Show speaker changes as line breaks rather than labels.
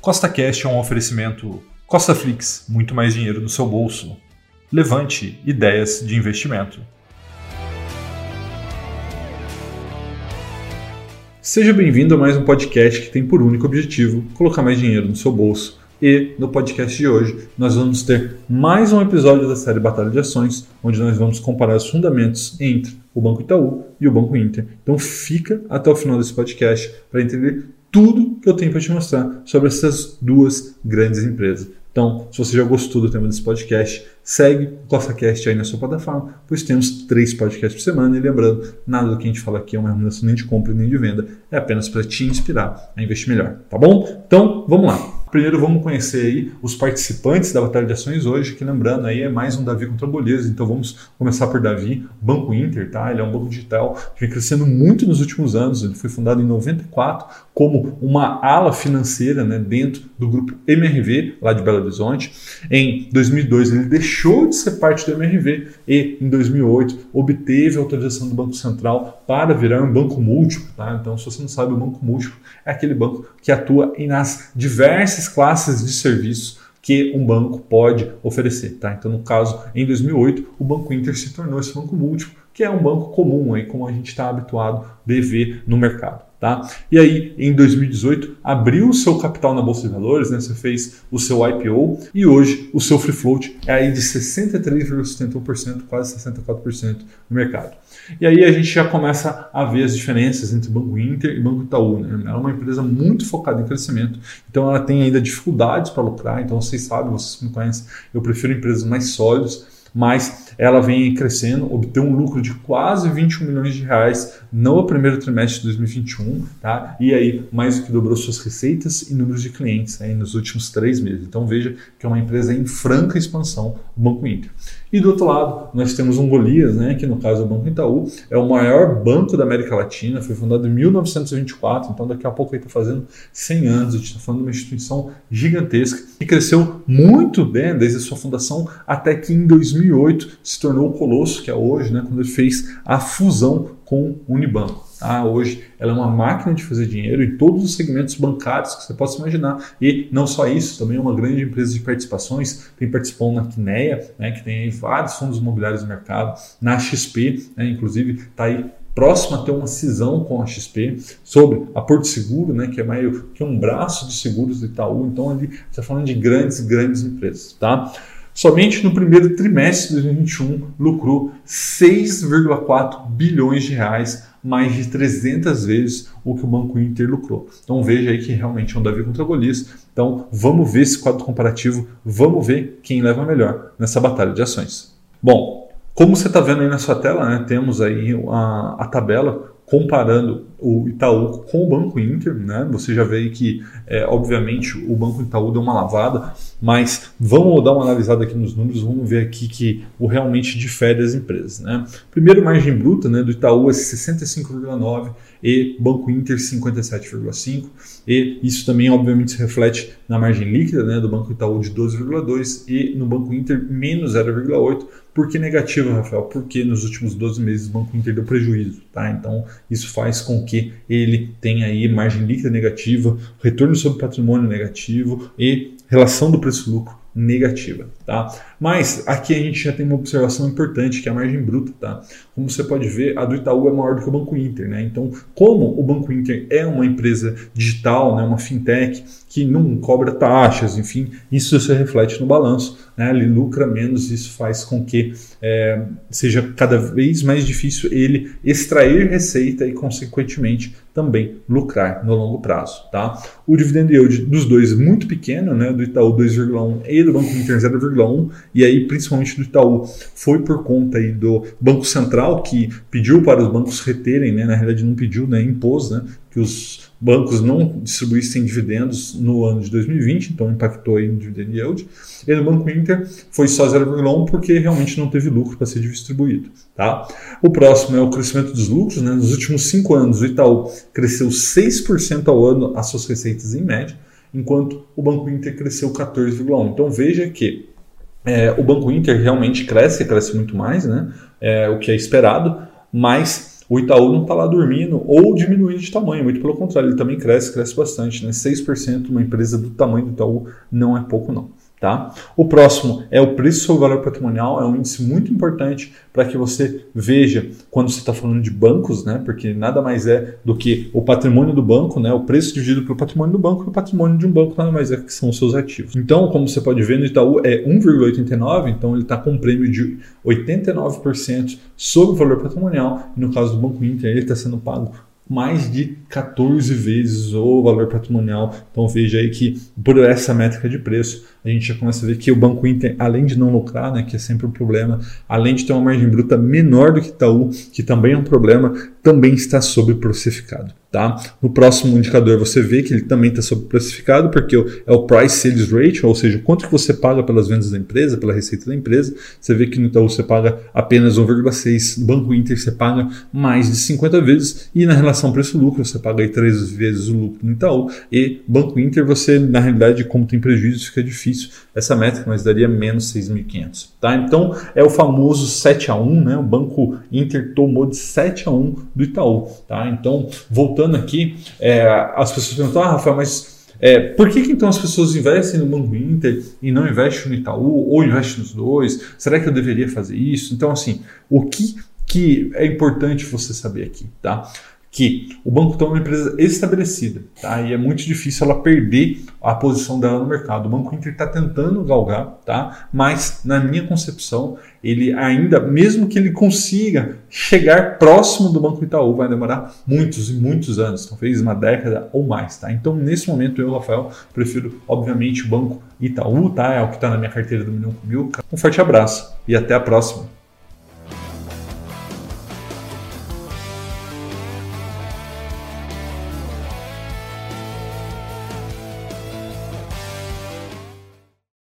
Costa Cash é um oferecimento Costa Flix, muito mais dinheiro no seu bolso. Levante ideias de investimento. Seja bem-vindo a mais um podcast que tem por único objetivo colocar mais dinheiro no seu bolso. E no podcast de hoje nós vamos ter mais um episódio da série Batalha de Ações, onde nós vamos comparar os fundamentos entre o Banco Itaú e o Banco Inter. Então fica até o final desse podcast para entender tudo que eu tenho para te mostrar sobre essas duas grandes empresas. Então, se você já gostou do tema desse podcast, segue o CostaCast aí na sua plataforma, pois temos três podcasts por semana. E lembrando, nada do que a gente fala aqui é uma recomendação nem de compra nem de venda, é apenas para te inspirar a investir melhor, tá bom? Então, vamos lá. Primeiro vamos conhecer aí os participantes da Batalha de Ações hoje, que lembrando aí é mais um Davi contra Boleza, então vamos começar por Davi, Banco Inter, tá? Ele é um banco digital que vem crescendo muito nos últimos anos, ele foi fundado em 94 como uma ala financeira, né, dentro do grupo MRV, lá de Belo Horizonte. Em 2002 ele deixou de ser parte do MRV e em 2008 obteve a autorização do Banco Central para virar um banco múltiplo, tá? Então, se você não sabe, o banco múltiplo é aquele banco que atua nas diversas diversas classes de serviços que um banco pode oferecer. Tá? Então, no caso, em 2008, o Banco Inter se tornou esse banco múltiplo, que é um banco comum, aí, como a gente está habituado a ver no mercado. Tá? E aí, em 2018, abriu o seu capital na Bolsa de Valores, né? você fez o seu IPO e hoje o seu free float é aí de 63,71%, quase 64% no mercado. E aí a gente já começa a ver as diferenças entre Banco Inter e Banco Itaú. Né? Ela é uma empresa muito focada em crescimento, então ela tem ainda dificuldades para lucrar, então vocês sabem, vocês me conhecem, eu prefiro empresas mais sólidas, mas ela vem crescendo, obteve um lucro de quase 21 milhões de reais no primeiro trimestre de 2021, tá? E aí mais do que dobrou suas receitas e números de clientes aí nos últimos três meses. Então veja que é uma empresa em franca expansão, o Banco Inter. E do outro lado, nós temos um Golias, né, que no caso é o Banco Itaú, é o maior banco da América Latina, foi fundado em 1924, então daqui a pouco ele está fazendo 100 anos, a gente está falando de uma instituição gigantesca que cresceu muito bem desde a sua fundação até que em 2008 se tornou o Colosso, que é hoje, né, quando ele fez a fusão com o Unibanco. Tá? Hoje ela é uma máquina de fazer dinheiro em todos os segmentos bancários que você possa imaginar. E não só isso, também é uma grande empresa de participações. Tem participado na Quineia, né, que tem vários fundos imobiliários no mercado, na XP, né, inclusive está aí próximo a ter uma cisão com a XP sobre a Porto Seguro, né, que é meio que um braço de seguros do Itaú. Então ali está falando de grandes, grandes empresas, tá? Somente no primeiro trimestre de 2021 lucrou 6,4 bilhões de reais, mais de 300 vezes o que o Banco Inter lucrou. Então veja aí que realmente é um Davi contra Golias. Então vamos ver esse quadro comparativo, vamos ver quem leva melhor nessa batalha de ações. Bom, como você está vendo aí na sua tela, né, temos aí a, a tabela comparando o Itaú com o Banco Inter, né? Você já vê que, é, obviamente, o Banco Itaú deu uma lavada, mas vamos dar uma analisada aqui nos números, vamos ver aqui que o realmente difere as empresas, né? Primeiro, margem bruta, né, do Itaú é 65,9 e Banco Inter 57,5 e isso também, obviamente, se reflete na margem líquida, né, do Banco Itaú de 12,2 e no Banco Inter menos 0,8 por que negativo, Rafael? Porque nos últimos 12 meses o Banco Inter deu prejuízo, tá? Então isso faz com que ele tenha aí margem líquida negativa, retorno sobre patrimônio negativo e relação do preço-lucro negativa, tá? Mas aqui a gente já tem uma observação importante que é a margem bruta, tá? Como você pode ver, a do Itaú é maior do que o Banco Inter, né? Então, como o Banco Inter é uma empresa digital, né, uma fintech que não cobra taxas, enfim, isso se reflete no balanço, né? Ele lucra menos, isso faz com que é, seja cada vez mais difícil ele extrair receita e, consequentemente, também lucrar no longo prazo, tá? O dividend yield dos dois muito pequeno, né? Do Itaú 2,1 e do Banco Inter 0,1 e aí principalmente do Itaú foi por conta aí do Banco Central que pediu para os bancos reterem, né? Na realidade não pediu, né? Impôs, né? Que os bancos não distribuíssem dividendos no ano de 2020, então impactou aí no dividend yield. E no Banco Inter foi só 0,1 porque realmente não teve lucro para ser distribuído. Tá? O próximo é o crescimento dos lucros. Né? Nos últimos cinco anos, o Itaú cresceu 6% ao ano as suas receitas em média, enquanto o Banco Inter cresceu 14,1%. Então veja que é, o Banco Inter realmente cresce, cresce muito mais, né? É, o que é esperado, mas o Itaú não está lá dormindo ou diminuindo de tamanho, muito pelo contrário, ele também cresce, cresce bastante. Né? 6% uma empresa do tamanho do Itaú não é pouco não. Tá? O próximo é o preço sobre o valor patrimonial, é um índice muito importante para que você veja quando você está falando de bancos, né? porque nada mais é do que o patrimônio do banco, né? o preço dividido pelo patrimônio do banco, e o patrimônio de um banco nada mais é que são os seus ativos. Então, como você pode ver no Itaú, é 1,89, então ele está com um prêmio de 89% sobre o valor patrimonial, e no caso do Banco Inter, ele está sendo pago mais de 14 vezes o valor patrimonial. Então veja aí que por essa métrica de preço, a gente já começa a ver que o Banco Inter, além de não lucrar, né, que é sempre um problema, além de ter uma margem bruta menor do que Itaú, que também é um problema, também está sobreprecificado. Tá? No próximo indicador você vê que ele também está sobreprecificado, porque é o Price Sales Ratio, ou seja, quanto que você paga pelas vendas da empresa, pela receita da empresa. Você vê que no Itaú você paga apenas 1,6, no Banco Inter você paga mais de 50 vezes, e na relação preço-lucro você paga aí 3 vezes o lucro no Itaú, e Banco Inter você, na realidade, como tem prejuízo, fica difícil essa métrica, mas daria menos 6.500. Tá? Então é o famoso 7 a 1, né? o Banco Inter tomou de 7 a 1 do Itaú. Tá? Então, voltando voltando aqui, é, as pessoas perguntam, ah, Rafael, mas é, por que, que, então as pessoas investem no Banco Inter e não investem no Itaú, ou investem nos dois? Será que eu deveria fazer isso? Então, assim, o que, que é importante você saber aqui, tá? Que o Banco Itaú é uma empresa estabelecida, tá? E é muito difícil ela perder a posição dela no mercado. O Banco Inter está tentando galgar, tá? Mas na minha concepção, ele ainda, mesmo que ele consiga chegar próximo do Banco Itaú, vai demorar muitos e muitos anos, talvez uma década ou mais, tá? Então, nesse momento, eu, Rafael, prefiro, obviamente, o Banco Itaú, tá? É o que está na minha carteira do Milhão com Mil. Um forte abraço e até a próxima.